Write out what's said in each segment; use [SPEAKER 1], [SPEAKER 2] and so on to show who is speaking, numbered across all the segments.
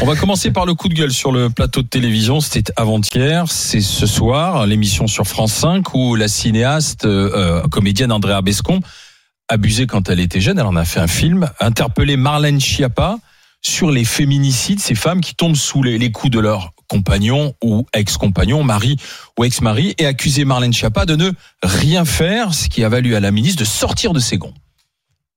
[SPEAKER 1] On va commencer par le coup de gueule sur le plateau de télévision. C'était avant-hier, c'est ce soir, l'émission sur France 5 où la cinéaste, euh, comédienne Andrea Bescon, abusée quand elle était jeune, elle en a fait un film, interpellé Marlène Schiappa sur les féminicides, ces femmes qui tombent sous les, les coups de leur compagnon ou ex-compagnon, mari ou ex-mari, et accusé Marlène Schiappa de ne rien faire, ce qui a valu à la ministre de sortir de ses gonds.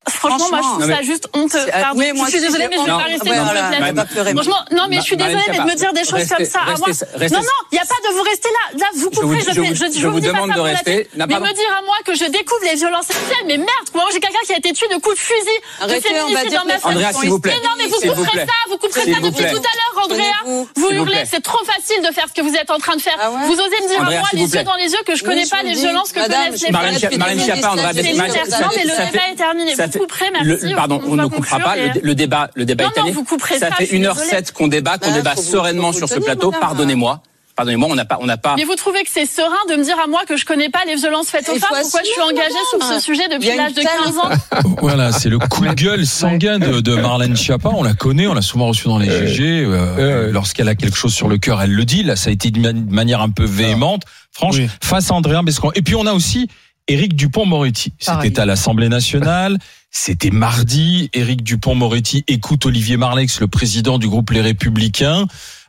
[SPEAKER 2] Franchement, moi, je trouve ça juste honteux. Pardon,
[SPEAKER 3] oui, moi,
[SPEAKER 2] je suis désolée, mais je vais pas rester dans le plateau. Franchement, non, mais je suis désolée, mais de me dire des choses comme ça à moi. Non, non, il n'y a pas de vous rester là. Là, vous couperez, je, fais, je,
[SPEAKER 4] je vous demande de rester.
[SPEAKER 2] Mais me dire à moi que je découvre les violences sexuelles, mais merde, moi, j'ai quelqu'un qui a été tué de coups de fusil, de
[SPEAKER 3] Arrêtez, on va dire.
[SPEAKER 4] Andrea, s'il vous plaît.
[SPEAKER 2] Mais non, mais vous couperez ça, vous couperez ça depuis tout à l'heure, Andrea. Vous hurlez, c'est trop facile de faire ce que vous êtes en train de faire.
[SPEAKER 3] Ah
[SPEAKER 2] Vous osez me dire à moi, les yeux dans les yeux, que je connais pas
[SPEAKER 3] vous
[SPEAKER 2] les violences que connaissent les femmes.
[SPEAKER 4] Marlène Schiappa, Andrea
[SPEAKER 2] mais le débat est terminé. Vous couperez,
[SPEAKER 4] le-
[SPEAKER 2] merci.
[SPEAKER 4] pardon, on ne coupera pas. Le, le débat, le débat
[SPEAKER 2] Non,
[SPEAKER 4] est terminé.
[SPEAKER 2] non, vous couperez
[SPEAKER 4] ça
[SPEAKER 2] pas,
[SPEAKER 4] fait
[SPEAKER 2] je suis
[SPEAKER 4] 1h07
[SPEAKER 2] désolée.
[SPEAKER 4] qu'on débat, qu'on
[SPEAKER 3] Bah,
[SPEAKER 4] débat sereinement sur ce plateau. Pardonnez-moi. Pardonnez-moi, on n'a pas, on n'a pas.
[SPEAKER 2] Mais vous trouvez que c'est serein de me dire à moi que je connais pas les violences faites aux femmes Pourquoi je suis engagée sur ce sujet depuis l'âge de
[SPEAKER 3] une
[SPEAKER 2] 15 ans?
[SPEAKER 1] Voilà, c'est le coup de gueule sanguin de, de Marlène Schiappa. On la connaît, on l'a souvent reçue dans les GG. euh, Lorsqu'elle a quelque chose sur le cœur, elle le dit. Là, ça a été man- manière un peu véhémente, franche,
[SPEAKER 5] Oui.
[SPEAKER 1] face à Andréa Bescon. Et puis on a aussi Éric Dupont-Moretti. C'était à l'Assemblée nationale. C'était mardi. Éric Dupont-Moretti écoute Olivier Marlex, le président du groupe Les Républicains.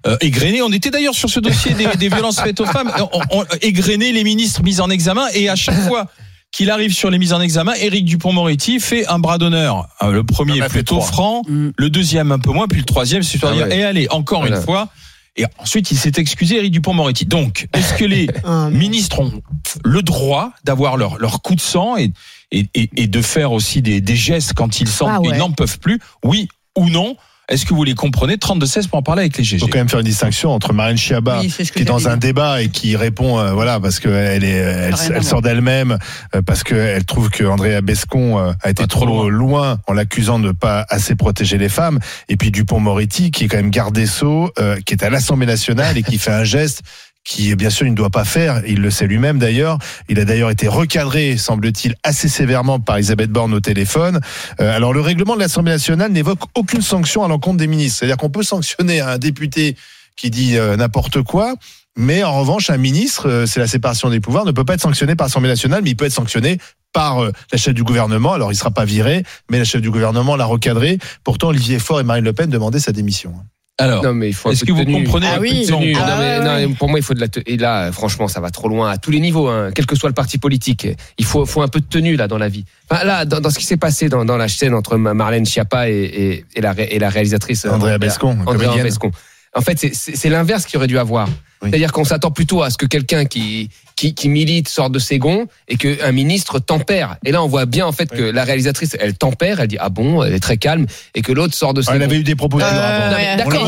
[SPEAKER 1] Euh, égrené, on était d'ailleurs sur ce dossier des, des violences faites aux femmes. On, on, égrené les ministres mis en examen et à chaque fois qu'il arrive sur les mises en examen, Éric Dupont-Moretti fait un bras d'honneur. Euh, Le premier
[SPEAKER 5] fait
[SPEAKER 1] plutôt franc,
[SPEAKER 2] Mm.
[SPEAKER 1] le deuxième un peu moins, puis le troisième, c'est
[SPEAKER 5] Ah ouais.
[SPEAKER 1] et allez encore
[SPEAKER 5] Voilà.
[SPEAKER 1] une fois. Et ensuite, il s'est excusé, Éric Dupont-Moretti. Donc, est-ce que les ministres ont le droit d'avoir leur, leur coup de sang et, et, et, et de faire aussi des, des gestes quand ils sentent
[SPEAKER 6] Ah ouais.
[SPEAKER 1] qu'ils n'en peuvent plus? Oui ou non? Est-ce que vous les comprenez 32-16 pour en parler avec les
[SPEAKER 5] Il
[SPEAKER 1] GG.
[SPEAKER 5] faut quand même faire une distinction entre Marlène Schiappa
[SPEAKER 6] Oui, que
[SPEAKER 5] qui est dans un débat et qui répond euh, voilà parce que elle est sort d'elle-même euh, parce que elle trouve que Andrea Bescon euh, a été
[SPEAKER 1] Pas trop
[SPEAKER 5] trop, loin. en l'accusant de ne pas assez protéger les femmes et puis Dupont-Moretti qui est quand même garde des sceaux euh, qui est à l'Assemblée nationale et qui fait un geste qui bien sûr il ne doit pas faire, il le sait lui-même d'ailleurs. Il a d'ailleurs été recadré, semble-t-il, assez sévèrement par Elisabeth Borne au téléphone. Euh, alors le règlement de l'Assemblée nationale n'évoque aucune sanction à l'encontre des ministres. C'est-à-dire qu'on peut sanctionner un député qui dit euh, n'importe quoi, mais en revanche un ministre, euh, c'est la séparation des pouvoirs, ne peut pas être sanctionné par l'Assemblée nationale, mais il peut être sanctionné par euh, la chef du gouvernement. Alors il sera pas viré, mais la chef du gouvernement l'a recadré. Pourtant Olivier Faure et Marine Le Pen demandaient sa démission.
[SPEAKER 1] Alors,
[SPEAKER 7] Non, mais il faut un
[SPEAKER 1] est-ce que vous
[SPEAKER 7] tenue.
[SPEAKER 1] comprenez
[SPEAKER 6] Ah oui.
[SPEAKER 7] Tenue.
[SPEAKER 6] Ah
[SPEAKER 7] non, mais, non, pour moi, il faut de la. te- Et là, franchement, ça va trop loin à tous les niveaux, hein, quel que soit le parti politique. Il faut, faut un peu de tenue là dans la vie. Enfin, là, dans, dans ce qui s'est passé dans, dans la scène entre Ma- Marlène Schiappa et, et, et la, et la réalisatrice euh,
[SPEAKER 5] Andrea Bescon,
[SPEAKER 7] Andrea. Bescon. En fait, c'est- c'est c'est l'inverse qu'il aurait dû avoir.
[SPEAKER 5] Oui.
[SPEAKER 7] C'est-à-dire qu'on s'attend plutôt à ce que quelqu'un qui, qui, qui milite sorte de ses gonds et qu'un ministre tempère. Et là, on voit bien en fait que la réalisatrice, elle tempère, elle dit ah bon, elle est très calme, et que l'autre sort de ses
[SPEAKER 5] Ah, elle
[SPEAKER 7] gonds.
[SPEAKER 5] avait eu des propos
[SPEAKER 6] Euh.
[SPEAKER 7] D'accord,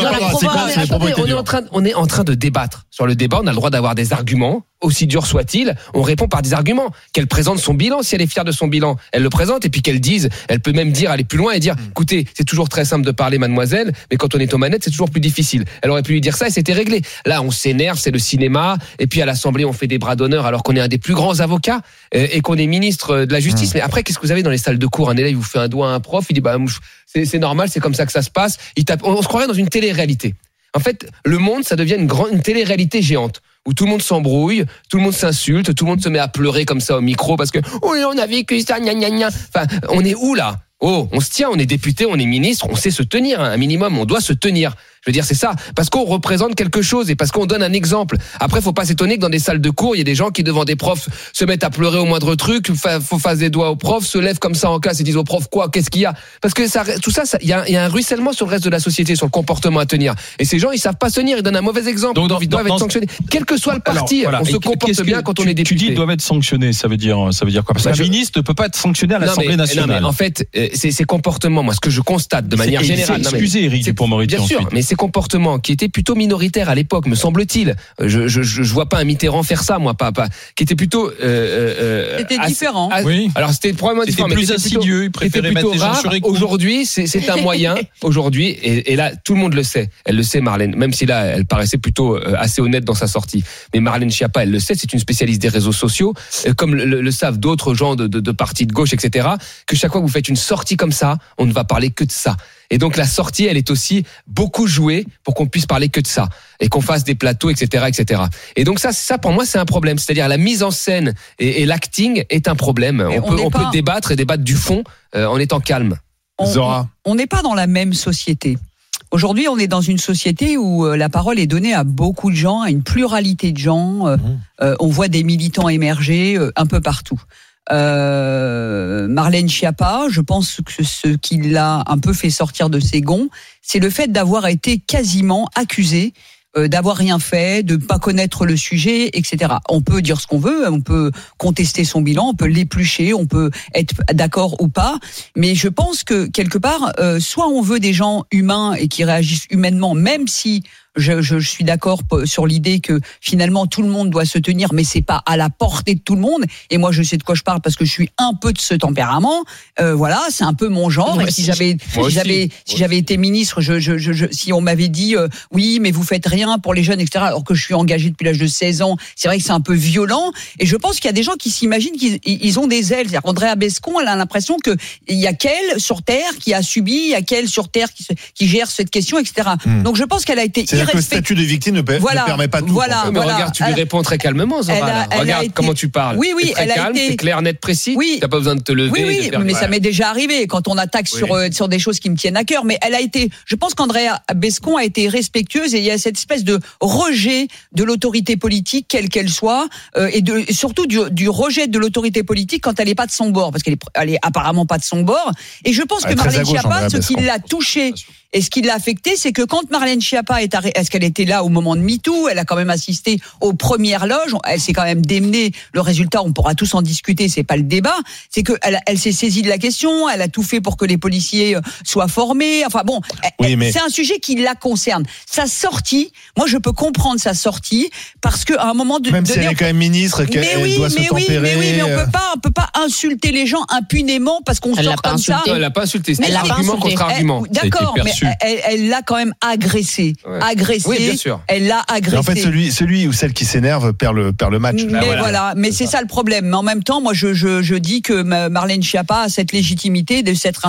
[SPEAKER 5] On
[SPEAKER 7] est en train, on est en train de débattre sur le débat. On a le droit d'avoir des arguments, aussi durs soient-ils. On répond par des arguments. Qu'elle présente son bilan, si elle est fière de son bilan, elle le présente et puis qu'elle dise, elle peut même dire, aller plus loin et dire, écoutez, c'est toujours très simple de parler, mademoiselle, mais quand on est aux manettes, c'est toujours plus difficile. Elle aurait pu lui dire ça et c'était réglé. Là, on s'énerve, c'est le cinéma, et puis à l'Assemblée, on fait des bras d'honneur alors qu'on est un des plus grands avocats euh, et qu'on est ministre de la Justice. Mais après, qu'est-ce que vous avez dans les salles de cours? Un élève vous fait un doigt à un prof, il dit, bah, c'est c'est normal, c'est comme ça que ça se passe. Il tape, on, on se croirait dans une télé-réalité. En fait, le monde, ça devient une grande, une télé-réalité géante où tout le monde s'embrouille, tout le monde s'insulte, tout le monde se met à pleurer comme ça au micro parce que oui, on a vécu ça, gna gna gna. Enfin, on est où là? Oh, on se tient, on est député, on est ministre, on sait se tenir, hein, un minimum, on doit se tenir. Je veux dire, c'est ça, parce qu'on représente quelque chose et parce qu'on donne un exemple. Après, faut pas s'étonner que dans des salles de cours, il y a des gens qui devant des profs se mettent à pleurer au moindre truc, fa- faut faire des doigts aux profs, se lèvent comme ça en classe et disent aux profs quoi, qu'est-ce qu'il y a? Parce que ça, tout ça, il y, y a un ruissellement sur le reste de la société, sur le comportement à tenir. Et ces gens, ils savent pas se tenir, ils donnent un mauvais exemple,
[SPEAKER 1] Donc, dans-
[SPEAKER 7] ils doivent
[SPEAKER 1] dans-
[SPEAKER 7] être sanctionnés, quel que soit le parti.
[SPEAKER 1] voilà.
[SPEAKER 7] On se comporte bien quand on est
[SPEAKER 1] Tu dis
[SPEAKER 7] député.
[SPEAKER 1] ils doivent être sanctionnés, ça veut dire, ça veut dire quoi? Parce
[SPEAKER 7] Bah,
[SPEAKER 1] qu'un
[SPEAKER 7] je-
[SPEAKER 1] ministre ne peut pas être sanctionné à l'Assemblée nationale.
[SPEAKER 7] non, mais en fait, euh, c'est ces comportements, moi, ce que je constate de manière générale.
[SPEAKER 1] excusé, Eric
[SPEAKER 7] c'est-
[SPEAKER 1] Dupond-Moretti
[SPEAKER 7] Bien sûr, mais ces comportements qui étaient plutôt minoritaires à l'époque, me semble-t-il. Je, je, je, vois pas un Mitterrand faire ça, moi, pas, pas qui était plutôt.
[SPEAKER 2] Euh, c'était différent.
[SPEAKER 7] oui. Alors c'était probablement différent.
[SPEAKER 1] Plus insidieux. il préférait mettre les gens sur
[SPEAKER 7] Aujourd'hui, c'est un moyen. Aujourd'hui, et, et, là, tout le monde le sait. Elle le sait, Marlène. Même si là, elle paraissait plutôt assez honnête dans sa sortie. Mais Marlène Schiappa, elle le sait. C'est une spécialiste des réseaux sociaux, comme le, le savent d'autres gens de, de, de partis de gauche, etc. Que chaque fois que vous faites une sortie comme ça, on ne va parler que de ça. Et donc la sortie, elle est aussi beaucoup jouée pour qu'on puisse parler que de ça et qu'on fasse des plateaux, etc., etc. Et donc ça, ça pour moi, c'est un problème. C'est-à-dire la mise en scène et, l'acting est un problème. on, peut, on peut, débattre et débattre du fond euh, en étant calme.
[SPEAKER 3] Zora. On n'est pas dans la même société. Aujourd'hui, on est dans une société où euh, la parole est donnée à beaucoup de gens, à une pluralité de gens. Euh, mmh. on voit des militants émerger un peu partout. Euh, Marlène Schiappa, je pense que ce qui l'a un peu fait sortir de ses gonds, c'est le fait d'avoir été quasiment accusée euh, d'avoir rien fait, de pas connaître le sujet, etc. On peut dire ce qu'on veut, on peut contester son bilan, on peut l'éplucher, on peut être d'accord ou pas, mais je pense que quelque part, euh, soit on veut des gens humains et qui réagissent humainement, même si je, je, suis d'accord sur l'idée que finalement tout le monde doit se tenir, mais c'est pas à la portée de tout le monde. Et moi, je sais de quoi je parle parce que je suis un peu de ce tempérament. Euh, voilà, c'est un peu mon genre. et si j'avais, si j'avais, si j'avais été ministre, je, je, je, si on m'avait dit euh, oui, mais vous faites rien pour les jeunes, etc. Alors que je suis engagé depuis l'âge de 16 ans, c'est vrai que c'est un peu violent. Et je pense qu'il y a des gens qui s'imaginent qu'ils ils ont des ailes. Andrea Bescon, elle a l'impression que il y a qu'elle sur terre qui a subi, il y a qu'elle sur terre qui, qui gère cette question, etc. Hmm. Donc je pense qu'elle a été
[SPEAKER 5] que le statut de victime ne, permet pas tout.
[SPEAKER 3] Voilà,
[SPEAKER 7] mais regarde, tu lui réponds très calmement, Zora. regarde comment tu parles.
[SPEAKER 3] Oui, oui,
[SPEAKER 7] très
[SPEAKER 3] elle
[SPEAKER 7] calme,
[SPEAKER 3] été...
[SPEAKER 7] clair, net, précis.
[SPEAKER 3] Oui.
[SPEAKER 7] T'as pas besoin de te lever.
[SPEAKER 3] Oui, oui, mais ça m'est déjà arrivé quand on attaque sur euh, sur des choses qui me tiennent à cœur. Mais elle a été, je pense qu'Andrea Bescon a été respectueuse et il y a cette espèce de rejet de l'autorité politique, quelle qu'elle soit, euh, et de, surtout du, du rejet de l'autorité politique quand elle est pas de son bord, parce qu'elle est, elle est apparemment pas de son bord. Et je pense que Marlène Schiappa, ce qui l'a touché et ce qui l'a affecté, c'est que quand Marlène Schiappa est est-ce qu'elle était là au moment de MeToo? Elle a quand même assisté aux premières loges. Elle s'est quand même démenée. Le résultat, on pourra tous en discuter. C'est pas le débat. C'est que elle, elle s'est saisie de la question. Elle a tout fait pour que les policiers euh, soient formés. Enfin bon, c'est un sujet qui la concerne. Sa sortie, moi je peux comprendre sa sortie parce que à un moment de
[SPEAKER 5] même si elle est quand même ministre, qu'elle
[SPEAKER 3] oui,
[SPEAKER 5] doit se
[SPEAKER 3] mais
[SPEAKER 5] tempérer.
[SPEAKER 3] Oui, mais oui, mais on peut pas, on peut pas insulter les gens impunément parce qu'on sort comme
[SPEAKER 7] ça. Elle l'a pas insulté. C'est argument contre argument.
[SPEAKER 3] D'accord, mais elle l'a quand même agressé. Agressé.
[SPEAKER 7] Oui, bien sûr.
[SPEAKER 3] Elle l'a agressé.
[SPEAKER 5] en fait, celui, celui ou celle qui s'énerve perd le, perd le match.
[SPEAKER 3] Mais ah, voilà. Mais c'est ça. le problème. Mais en même temps, moi, je, je, je dis que Marlène Schiappa a cette légitimité de s'être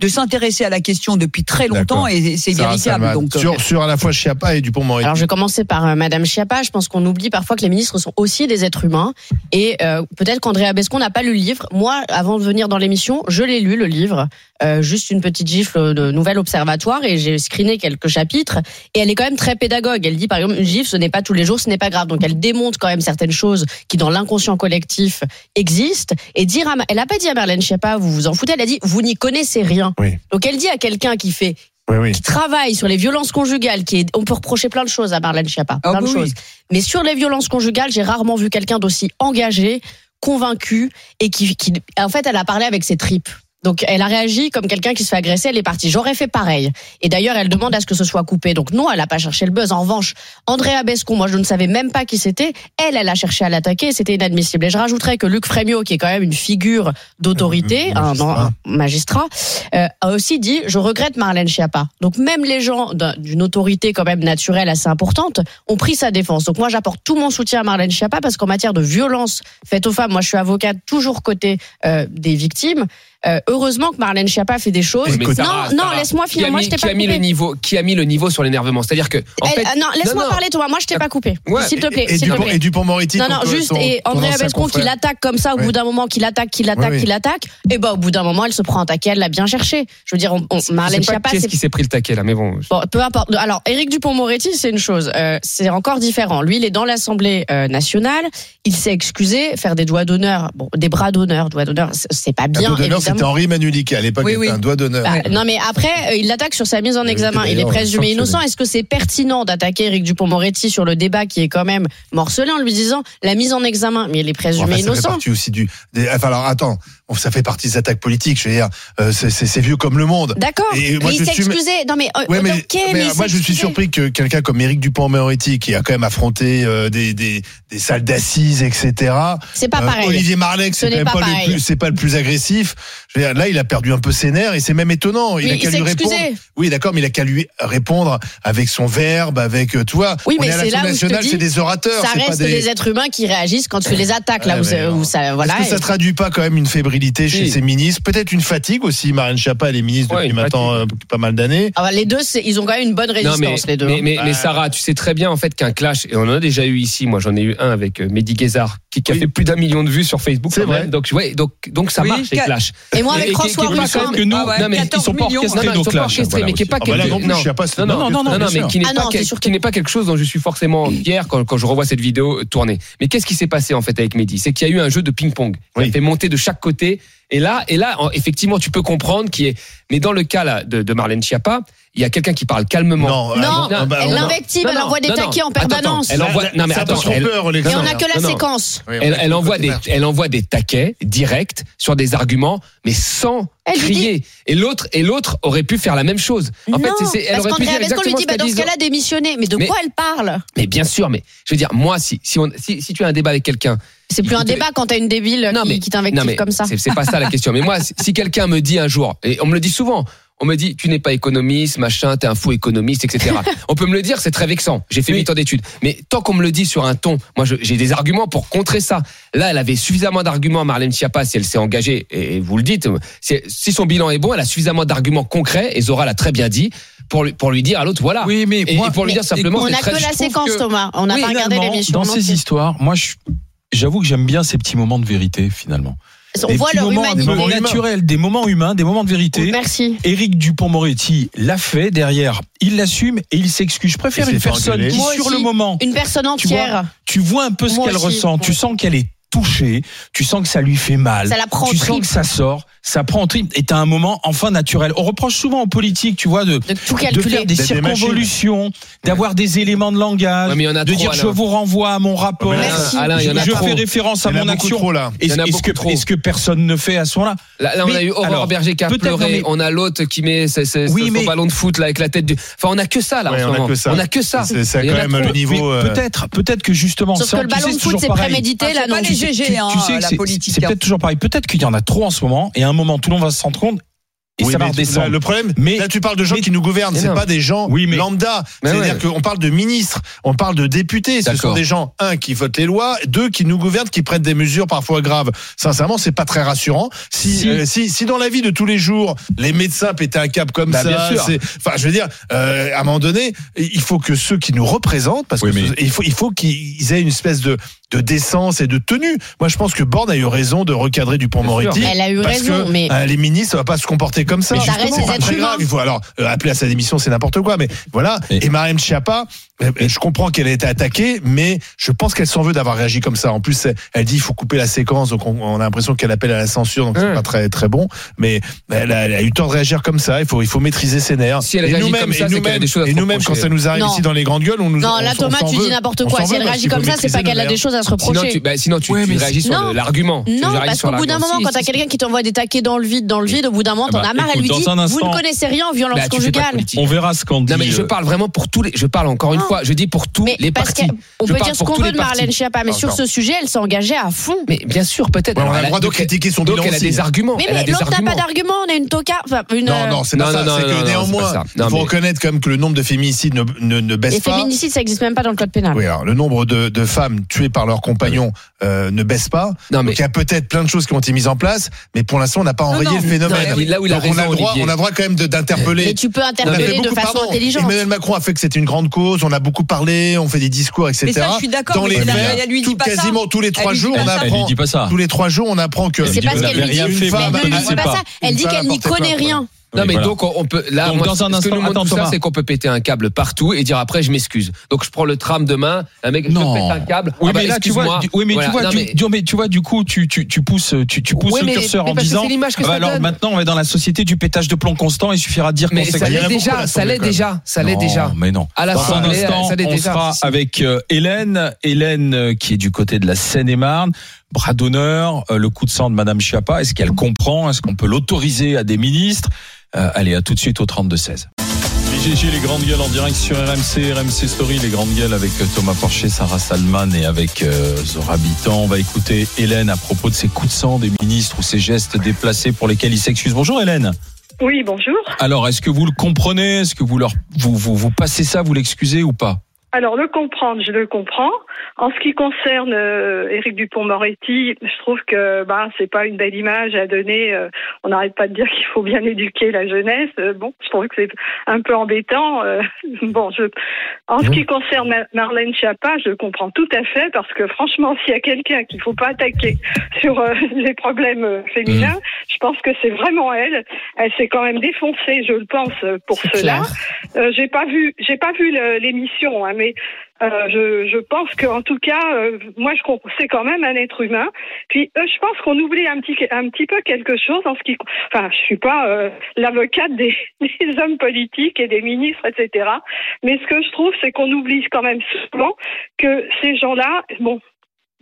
[SPEAKER 3] de s'intéresser à la question depuis très longtemps et c'est véritable. Donc,
[SPEAKER 5] euh, sur, sur à la fois Schiappa et Dupont-Moretti.
[SPEAKER 2] Alors, je vais commencer par euh, Madame Schiappa. Je pense qu'on oublie parfois que les ministres sont aussi des êtres humains et euh, peut-être qu'Andrea Bescon n'a pas lu le livre. Moi, avant de venir dans l'émission, je l'ai lu le livre. Euh, juste une petite gifle de Nouvel Observatoire et j'ai screené quelques chapitres et elle est quand même très pédagogue. Elle dit par exemple une gifle ce n'est pas tous les jours, ce n'est pas grave. Donc elle démontre quand même certaines choses qui dans l'inconscient collectif existent et dire à, elle a pas dit à Marlène Schiappa vous vous en foutez, elle a dit vous n'y connaissez rien. Donc elle dit à quelqu'un qui fait qui travaille sur les violences conjugales, qui est, on peut reprocher plein de choses à Marlène Schiappa, ah plein de choses. Mais sur les violences conjugales, j'ai rarement vu quelqu'un d'aussi engagé, convaincu et qui, qui, en fait, elle a parlé avec ses tripes. Donc elle a réagi comme quelqu'un qui se fait agresser, elle est partie. J'aurais fait pareil. Et d'ailleurs, elle demande à ce que ce soit coupé. Donc non, elle n'a pas cherché le buzz. En revanche, Andrea Bescon, moi je ne savais même pas qui c'était. Elle, elle a cherché à l'attaquer, c'était inadmissible. Et je rajouterais que Luc Frémiot, qui est quand même une figure d'autorité, un, magistrat, euh, a aussi dit je regrette Marlène Schiappa. Donc même les gens d'une autorité quand même naturelle assez importante ont pris sa défense. Donc moi j'apporte tout mon soutien à Marlène Schiappa parce qu'en matière de violence faite aux femmes, moi je suis avocate toujours côté euh, des victimes. Euh, heureusement que Marlène Schiappa fait des choses. non, non, laisse-moi finir. Moi, je t'ai pas
[SPEAKER 7] qui a mis le niveau, qui a mis le niveau sur l'énervement. C'est-à-dire que, en fait,
[SPEAKER 2] non, laisse-moi parler, toi. Moi, je t'ai pas coupé. S'il te plaît.
[SPEAKER 5] Et, et Dupont-Moretti.
[SPEAKER 2] Non, non, juste et André Bescon qui l'attaque comme ça au bout d'un moment, qui l'attaque, qui l'attaque, qui l'attaque. Et bah, au bout d'un moment, elle se prend un taquet. Elle l'a bien cherché. Je veux dire, Marlène Schiappa.
[SPEAKER 7] Qu'est-ce qui s'est pris le taquet là Mais bon.
[SPEAKER 2] Peu importe. Alors, Éric Dupont-Moretti, c'est une chose. Euh, c'est encore différent. Lui, il est dans l'Assemblée euh, nationale. Il s'est excusé, faire des doigts d'honneur, bon, des bras d'honneur, doigts d'honneur, c'est pas bien.
[SPEAKER 5] C'était Henri Manulic à l'époque oui, un doigt d'honneur.
[SPEAKER 2] Bah, non, mais après, euh, il l'attaque sur sa mise en examen. Il est présumé innocent. Est-ce que c'est pertinent d'attaquer Eric Dupont-Moretti sur le débat qui est quand même morcelé en lui disant la mise en examen, mais il est présumé innocent.
[SPEAKER 5] aussi du. alors attends, Oh, ça fait partie des attaques politiques. Je veux dire, euh, c'est vieux comme le monde.
[SPEAKER 2] D'accord.
[SPEAKER 5] Moi,
[SPEAKER 2] mais
[SPEAKER 5] je
[SPEAKER 2] il s'est
[SPEAKER 5] suis...
[SPEAKER 2] excusé. Non mais, euh,
[SPEAKER 5] moi je suis surpris que quelqu'un comme Éric Dupont-Moretti, qui a quand même affronté euh, des, des, salles d'assises, etc.
[SPEAKER 2] C'est pas pareil.
[SPEAKER 5] Olivier Marleix, c'est Ce
[SPEAKER 2] pas,
[SPEAKER 5] pas, le plus, pas le plus agressif. Je veux dire, là, il a perdu un peu ses nerfs et c'est même étonnant. Il
[SPEAKER 2] mais
[SPEAKER 5] a qu'à lui répondre. Oui, d'accord, mais il a qu'à lui répondre avec son verbe, avec toi.
[SPEAKER 2] Oui, mais c'est là
[SPEAKER 5] nationale, c'est des orateurs.
[SPEAKER 2] Ça reste
[SPEAKER 5] des...
[SPEAKER 2] êtres humains qui réagissent quand tu les attaques là ça voilà.
[SPEAKER 5] Est-ce que ça traduit pas quand même une faiblesse fébrilité chez oui. ministres, peut-être une fatigue aussi. Marine Chapa, elle est ministre
[SPEAKER 7] ouais,
[SPEAKER 5] depuis maintenant euh, pas mal d'années.
[SPEAKER 2] Ah bah, les deux, ils ont quand même une bonne résistance,
[SPEAKER 7] mais,
[SPEAKER 2] les deux.
[SPEAKER 7] Hein. Mais, mais, Sarah, tu sais très bien en fait qu'un clash, et on en a déjà eu ici, moi j'en ai eu un avec euh, Mehdi Guézard, qui, qui a
[SPEAKER 5] oui.
[SPEAKER 7] fait plus d'un million de vues sur Facebook.
[SPEAKER 5] C'est vrai.
[SPEAKER 7] Donc, ouais, donc, donc ça
[SPEAKER 3] oui,
[SPEAKER 7] marche les Clash.
[SPEAKER 2] Et moi avec
[SPEAKER 7] et,
[SPEAKER 2] François Ruffin,
[SPEAKER 1] que ah, bah, nous,
[SPEAKER 3] ah ouais,
[SPEAKER 1] ils sont pas orchestrés nos Clash.
[SPEAKER 7] mais qui est pas
[SPEAKER 5] ah, bah,
[SPEAKER 7] quelque
[SPEAKER 5] non,
[SPEAKER 7] non, non, non, mais
[SPEAKER 2] ah
[SPEAKER 7] qui n'est pas quelque chose dont je suis forcément fier quand, quand je revois cette vidéo tournée. Mais qu'est-ce qui s'est passé en fait avec Mehdi? C'est qu'il y a eu un jeu de ping-pong. Il a fait monter de chaque côté. Et là, et là, effectivement, tu peux comprendre qui est. Mais dans le cas là de, de Marlène Schiappa, il y a quelqu'un qui parle calmement.
[SPEAKER 5] Non,
[SPEAKER 2] non,
[SPEAKER 5] non, non
[SPEAKER 2] elle l'invective, elle envoie des taquets en permanence.
[SPEAKER 7] Elle envoie, non mais attention, elle,
[SPEAKER 5] peur,
[SPEAKER 2] et on n'a que la séquence.
[SPEAKER 7] Elle, envoie des, elle envoie des taquets directs sur des arguments, mais sans
[SPEAKER 2] elle
[SPEAKER 7] crier. Dit... Et l'autre, aurait pu faire la même chose. En
[SPEAKER 2] non,
[SPEAKER 7] c'est, elle
[SPEAKER 2] parce
[SPEAKER 7] aurait pu dire
[SPEAKER 2] exactement qu'on
[SPEAKER 7] lui
[SPEAKER 2] dit, bah, dans ce cas-là, démissionner. Mais de quoi elle parle
[SPEAKER 7] Mais bien sûr, mais je veux dire, moi, si si, si, tu as un débat avec quelqu'un.
[SPEAKER 2] C'est plus un débat quand t'as une débile qui, qui t'invective comme ça.
[SPEAKER 7] C'est, pas ça la question. Mais moi, si quelqu'un me dit un jour, et on me le dit souvent, on me dit tu n'es pas économiste, machin, t'es un fou économiste, etc. on peut me le dire, c'est très vexant. J'ai fait huit ans d'études. Mais tant qu'on me le dit sur un ton, moi j'ai des arguments pour contrer ça. Là, elle avait suffisamment d'arguments, Marlène Schiappa, si elle s'est engagée, et vous le dites, si son bilan est bon, elle a suffisamment d'arguments concrets, et Zora l'a très bien dit, pour lui, pour lui dire à l'autre voilà.
[SPEAKER 1] Oui, mais
[SPEAKER 7] pour lui dire simplement.
[SPEAKER 2] On n'a que la séquence. Thomas. On n'a pas regardé.
[SPEAKER 1] Dans ces histoires, moi, j'avoue que j'aime bien ces petits moments de vérité finalement
[SPEAKER 2] on voit leur
[SPEAKER 1] moments.
[SPEAKER 5] Des moments
[SPEAKER 1] naturels, des moments humains, des moments de vérité.
[SPEAKER 2] Oh, merci.
[SPEAKER 1] Éric Dupont-Moretti l'a fait derrière. Il l'assume et il s'excuse. Je préfère une personne qui, sur le moment.
[SPEAKER 2] Une personne entière.
[SPEAKER 1] Tu vois, un peu ce qu'elle ressent. Tu sens qu'elle est touché, tu sens que ça lui fait mal,
[SPEAKER 2] ça la prend
[SPEAKER 1] tu sens que ça sort, ça prend en trip, et t'as un moment enfin naturel. On reproche souvent aux politiques, tu vois, de,
[SPEAKER 2] de, tout
[SPEAKER 1] de faire des, circonvolutions, d'avoir des éléments de langage,
[SPEAKER 7] ouais, mais
[SPEAKER 1] de dire je vous renvoie à mon rapport,
[SPEAKER 7] Alain, Alain,
[SPEAKER 1] je, fais référence à mon action.
[SPEAKER 5] Trop, là.
[SPEAKER 1] Est-ce, que, personne ne fait à ce moment-là?
[SPEAKER 7] Là, on a eu Aurore Berger qui a pleuré, on a l'autre qui met son ballon de foot là avec la tête du... Enfin, on a que ça là
[SPEAKER 5] On a que ça. C'est quand même le niveau... Euh,
[SPEAKER 1] peut-être, peut-être que justement...
[SPEAKER 2] Sauf que le ballon de foot c'est prémédité
[SPEAKER 3] ah,
[SPEAKER 2] là, non tu, sais
[SPEAKER 3] politique.
[SPEAKER 1] C'est peut-être toujours pareil. Peut-être qu'il y en a trop en ce moment, et à un moment, tout le monde va se rendre compte, et ça va redescendre.
[SPEAKER 5] Le problème,
[SPEAKER 1] mais,
[SPEAKER 5] là tu parles de gens qui nous gouvernent, c'est pas des gens
[SPEAKER 1] oui, mais,
[SPEAKER 5] lambda. C'est-à-dire qu'on parle de ministres, on parle de députés. Ce sont des gens un qui votent les lois, deux qui nous gouvernent, qui prennent des mesures parfois graves. Sincèrement, c'est pas très rassurant. Si
[SPEAKER 1] si.
[SPEAKER 5] Euh, si, dans la vie de tous les jours, les médecins pétaient un cap comme
[SPEAKER 7] bah,
[SPEAKER 5] ça, enfin je veux dire, euh, à un moment donné, il faut que ceux qui nous représentent, parce
[SPEAKER 1] oui,
[SPEAKER 5] que il faut il faut qu'ils aient une espèce de de décence et de tenue. Moi, je pense que Borne a eu raison de recadrer du
[SPEAKER 7] Dupont-Moretti.
[SPEAKER 2] Elle a eu raison, mais
[SPEAKER 5] euh, les ministres, ça va pas se comporter comme ça. C'est pas très grave. Il faut alors euh, appeler à sa démission, c'est n'importe quoi. Mais voilà.
[SPEAKER 1] Et,
[SPEAKER 5] et Mariam Chiappa, euh, je comprends qu'elle a été attaquée, mais je pense qu'elle s'en veut d'avoir réagi comme ça. En plus, elle dit il faut couper la séquence, donc on, a l'impression qu'elle appelle à la censure, donc c'est
[SPEAKER 7] mmh.
[SPEAKER 5] pas très très bon. Mais elle a, elle a, eu tort de réagir comme ça. Il faut il faut maîtriser ses nerfs.
[SPEAKER 7] Si elle
[SPEAKER 5] et nous-mêmes, nous nous quand ça nous arrive ici dans les grandes gueules, on nous.
[SPEAKER 2] Non,
[SPEAKER 5] on,
[SPEAKER 2] là Thomas, tu dis n'importe quoi. Si elle réagit comme ça, c'est pas qu'elle a des choses à se reprocher.
[SPEAKER 7] Sinon tu, bah, sinon, tu,
[SPEAKER 1] ouais,
[SPEAKER 7] tu réagis sur l'argument.
[SPEAKER 2] Non, parce qu'au bout d'un moment,
[SPEAKER 7] si,
[SPEAKER 2] quand t'as
[SPEAKER 7] si,
[SPEAKER 2] quelqu'un si. qui t'envoie des taquets dans le vide, dans le vide, au bout d'un moment,
[SPEAKER 1] ah
[SPEAKER 2] t'en
[SPEAKER 1] bah,
[SPEAKER 2] as marre. Elle lui dit,
[SPEAKER 1] instant,
[SPEAKER 2] vous ne connaissez rien en violence
[SPEAKER 7] bah,
[SPEAKER 2] conjugale.
[SPEAKER 1] On verra ce qu'on dit.
[SPEAKER 7] Non, mais je
[SPEAKER 1] euh.
[SPEAKER 7] parle vraiment pour tous les. Je parle encore une fois. Je dis pour tous les partis. On
[SPEAKER 2] peut dire ce qu'on veut de Marlène Schiappa, mais sur ce sujet, elle s'est engagée à fond.
[SPEAKER 7] Mais bien sûr, peut-être.
[SPEAKER 5] On a le droit de critiquer son bilan.
[SPEAKER 7] Elle a des arguments.
[SPEAKER 2] Mais l'autre n'a pas d'argument. On a une toca.
[SPEAKER 5] Non, non, c'est pas ça. C'est que néanmoins, il faut reconnaître quand même que le nombre de féminicides ne baisse pas.
[SPEAKER 2] Les féminicides, ça n'existe même pas dans le code pénal.
[SPEAKER 5] Oui, alors le nombre de femmes tuées par par leurs compagnons euh, ne baisse pas.
[SPEAKER 7] Mais...
[SPEAKER 5] Donc, il y a peut-être plein de choses qui ont été mises en place, mais pour l'instant, on n'a pas enrayé le phénomène.
[SPEAKER 7] là
[SPEAKER 5] on, a droit, on a droit quand même d'interpeller.
[SPEAKER 2] Mais tu peux interpeller de façon intelligente.
[SPEAKER 5] Emmanuel Macron a fait que c'était une grande cause, on a beaucoup parlé, on fait des discours, etc.
[SPEAKER 3] Mais ça, je suis d'accord.
[SPEAKER 5] Les faits,
[SPEAKER 3] lui
[SPEAKER 5] tout,
[SPEAKER 3] quasiment ça.
[SPEAKER 5] tous les trois jours, on apprend. Tous les trois jours, on apprend que.
[SPEAKER 2] C'est
[SPEAKER 1] pas
[SPEAKER 2] ce
[SPEAKER 1] qu'elle
[SPEAKER 2] dit. Elle dit qu'elle n'y connaît rien.
[SPEAKER 7] Non mais donc on peut là
[SPEAKER 1] donc,
[SPEAKER 7] moi,
[SPEAKER 1] dans un
[SPEAKER 7] ce que nous
[SPEAKER 1] attends,
[SPEAKER 7] ça c'est qu'on peut péter un câble partout et dire après je m'excuse. Donc je prends le tram demain, un mec
[SPEAKER 1] non.
[SPEAKER 7] je pète un câble.
[SPEAKER 1] Oui
[SPEAKER 7] ah bah,
[SPEAKER 1] mais là tu vois du, oui mais tu vois. Du, tu vois du coup tu tu, tu pousses tu, tu pousses le curseur en disant ah bah, alors maintenant on est dans la société du pétage de plomb constant, il suffira de dire qu'on
[SPEAKER 7] ça l'est déjà, ça l'est déjà, ça l'est déjà.
[SPEAKER 1] Mais non.
[SPEAKER 7] À
[SPEAKER 1] la
[SPEAKER 7] fin
[SPEAKER 1] instant, on sera avec euh, Hélène, Hélène euh, qui est du côté de la Seine-et-Marne bras d'honneur, euh, le coup de sang de Madame Schiappa, est-ce qu'elle comprend? Est-ce qu'on peut l'autoriser à des ministres? Allez, à tout de suite au 32-16. Les GG, les grandes gueules en direct sur RMC, RMC Story, les grandes gueules avec euh, Thomas Porcher, Sarah Salman et avec euh, Zora Bitan. On va écouter Hélène à propos de ces coups de sang des ministres ou ces gestes déplacés pour lesquels ils s'excusent. Bonjour Hélène.
[SPEAKER 6] Oui, bonjour.
[SPEAKER 1] Alors, est-ce que vous le comprenez? Est-ce que vous leur vous, vous, vous passez ça, vous l'excusez ou pas?
[SPEAKER 6] Alors, le comprendre, je le comprends. En ce qui concerne euh, Éric Dupont-Moretti, je trouve que bah, c'est pas une belle image à donner. euh, on n'arrête pas de dire qu'il faut bien éduquer la jeunesse. Euh, bon, je trouve que c'est un peu embêtant. euh, bon, je... En ce qui concerne Ma- Marlène Schiappa, je comprends tout à fait parce que franchement, s'il y a quelqu'un qu'il faut pas attaquer sur euh, les problèmes euh, féminins, je pense que c'est vraiment elle. Elle s'est quand même défoncée, je le pense, pour cela. j'ai pas vu, j'ai pas vu l'émission, hein, mais euh, je, pense qu'en tout cas, euh, moi, je c'est quand même un être humain. Puis, euh, je pense qu'on oublie un petit, peu quelque chose en ce qui, enfin, je suis pas l'avocate des, des hommes politiques et des ministres, etc. Mais ce que je trouve, c'est qu'on oublie quand même souvent que ces gens-là, bon.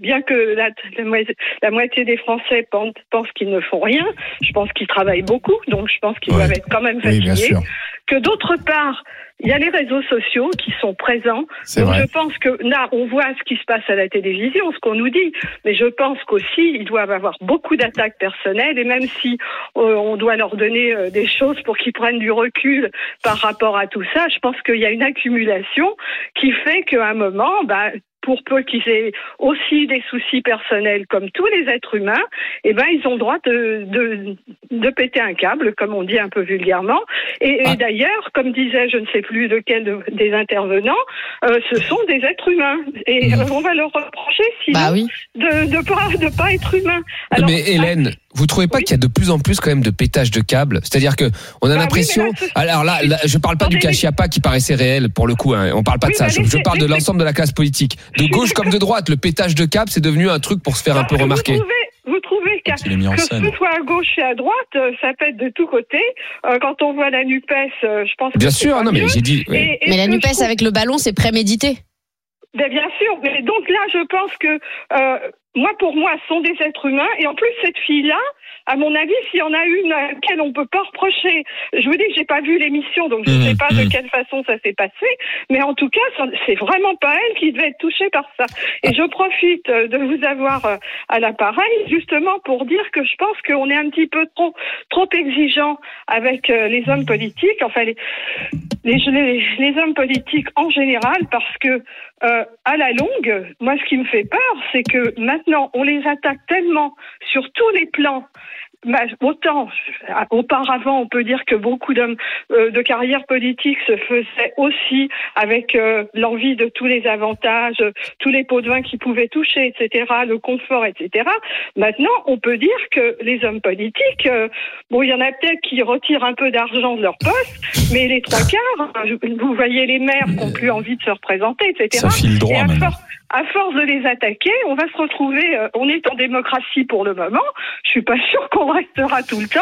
[SPEAKER 6] Bien que la, la moitié, la moitié des Français pensent, pensent qu'ils ne font rien, je pense qu'ils travaillent beaucoup, donc je pense qu'ils
[SPEAKER 5] Ouais.
[SPEAKER 6] doivent être quand même
[SPEAKER 5] Oui, bien
[SPEAKER 6] fatigués
[SPEAKER 5] sûr.
[SPEAKER 6] que d'autre part, il y a les réseaux sociaux qui sont présents. Donc
[SPEAKER 5] vrai.
[SPEAKER 6] je pense que là, on voit ce qui se passe à la télévision, ce qu'on nous dit, mais je pense qu'aussi, ils doivent avoir beaucoup d'attaques personnelles, et même si euh, on doit leur donner euh, des choses pour qu'ils prennent du recul par rapport à tout ça, je pense qu'il y a une accumulation qui fait qu'à un moment, bah, pour peu qu'ils aient aussi des soucis personnels comme tous les êtres humains, eh ben ils ont le droit de, de, de péter un câble, comme on dit un peu vulgairement. Et, et
[SPEAKER 1] Ah.
[SPEAKER 6] d'ailleurs, comme disait je ne sais plus lequel de- des intervenants, euh, ce sont des êtres humains. Et euh, on va leur reprocher sinon
[SPEAKER 2] Bah oui.
[SPEAKER 6] de ne pas, de pas être humain. Alors,
[SPEAKER 7] mais Hélène, vous trouvez pas
[SPEAKER 6] Oui.
[SPEAKER 7] qu'il y a de plus en plus quand même de pétage de câbles C'est-à-dire que on a
[SPEAKER 6] Bah
[SPEAKER 7] l'impression. alors là, là, je parle pas du Chiappa qui paraissait réel pour le coup. Hein, on parle pas
[SPEAKER 6] Oui,
[SPEAKER 7] de ça.
[SPEAKER 6] bah,
[SPEAKER 7] je, parle de l'ensemble de la classe politique, de gauche comme de droite. Le pétage de câbles, c'est devenu un truc pour se faire un peu remarquer.
[SPEAKER 6] vous trouvez
[SPEAKER 1] en
[SPEAKER 6] que
[SPEAKER 1] scène.
[SPEAKER 6] ce soit à gauche et à droite, euh, ça pète de tous côtés. Euh, quand on voit la Nupes, euh, je pense. que
[SPEAKER 7] Bien
[SPEAKER 6] c'est
[SPEAKER 7] sûr, non mais j'ai dit. ouais.
[SPEAKER 6] Et- et
[SPEAKER 2] Mais la
[SPEAKER 6] que
[SPEAKER 2] NUPES
[SPEAKER 6] trouve-
[SPEAKER 2] avec le ballon, c'est prémédité.
[SPEAKER 6] Ben, bien sûr, mais donc là, je pense que euh, moi, pour moi, sont des êtres humains. Et en plus, cette fille-là, à mon avis, s'il y en a une à laquelle on peut pas reprocher, je vous dis que j'ai pas vu l'émission, donc je ne
[SPEAKER 1] Mhm,
[SPEAKER 6] sais pas de
[SPEAKER 1] mhm.
[SPEAKER 6] quelle façon ça s'est passé, mais en tout cas, c'est vraiment pas elle qui devait être touchée par ça. Et je profite euh, de vous avoir euh, à l'appareil justement pour dire que je pense qu'on est un petit peu trop trop exigeant avec euh, les hommes politiques, enfin les, les, les, les hommes politiques en général, parce que euh, à la longue, moi, ce qui me fait peur, c'est que maintenant, on les attaque tellement sur tous les plans. Bah, autant, euh, auparavant, on peut dire que beaucoup d'hommes euh, de carrière politique se faisaient aussi avec euh, l'envie de tous les avantages, tous les pots de vin qu'ils pouvaient toucher, etc., le confort, etc. Maintenant, on peut dire que les hommes politiques, euh, bon, il y en a peut-être qui retirent un peu d'argent de leur poste, mais les trois quarts, euh, vous voyez les maires qui n'ont plus envie de se représenter, etc.
[SPEAKER 1] Ça file
[SPEAKER 6] Et
[SPEAKER 1] droit
[SPEAKER 6] à, force, à force de les attaquer, on va se retrouver. euh, on est en démocratie pour le moment. Je suis pas sûre qu'on restera tout le temps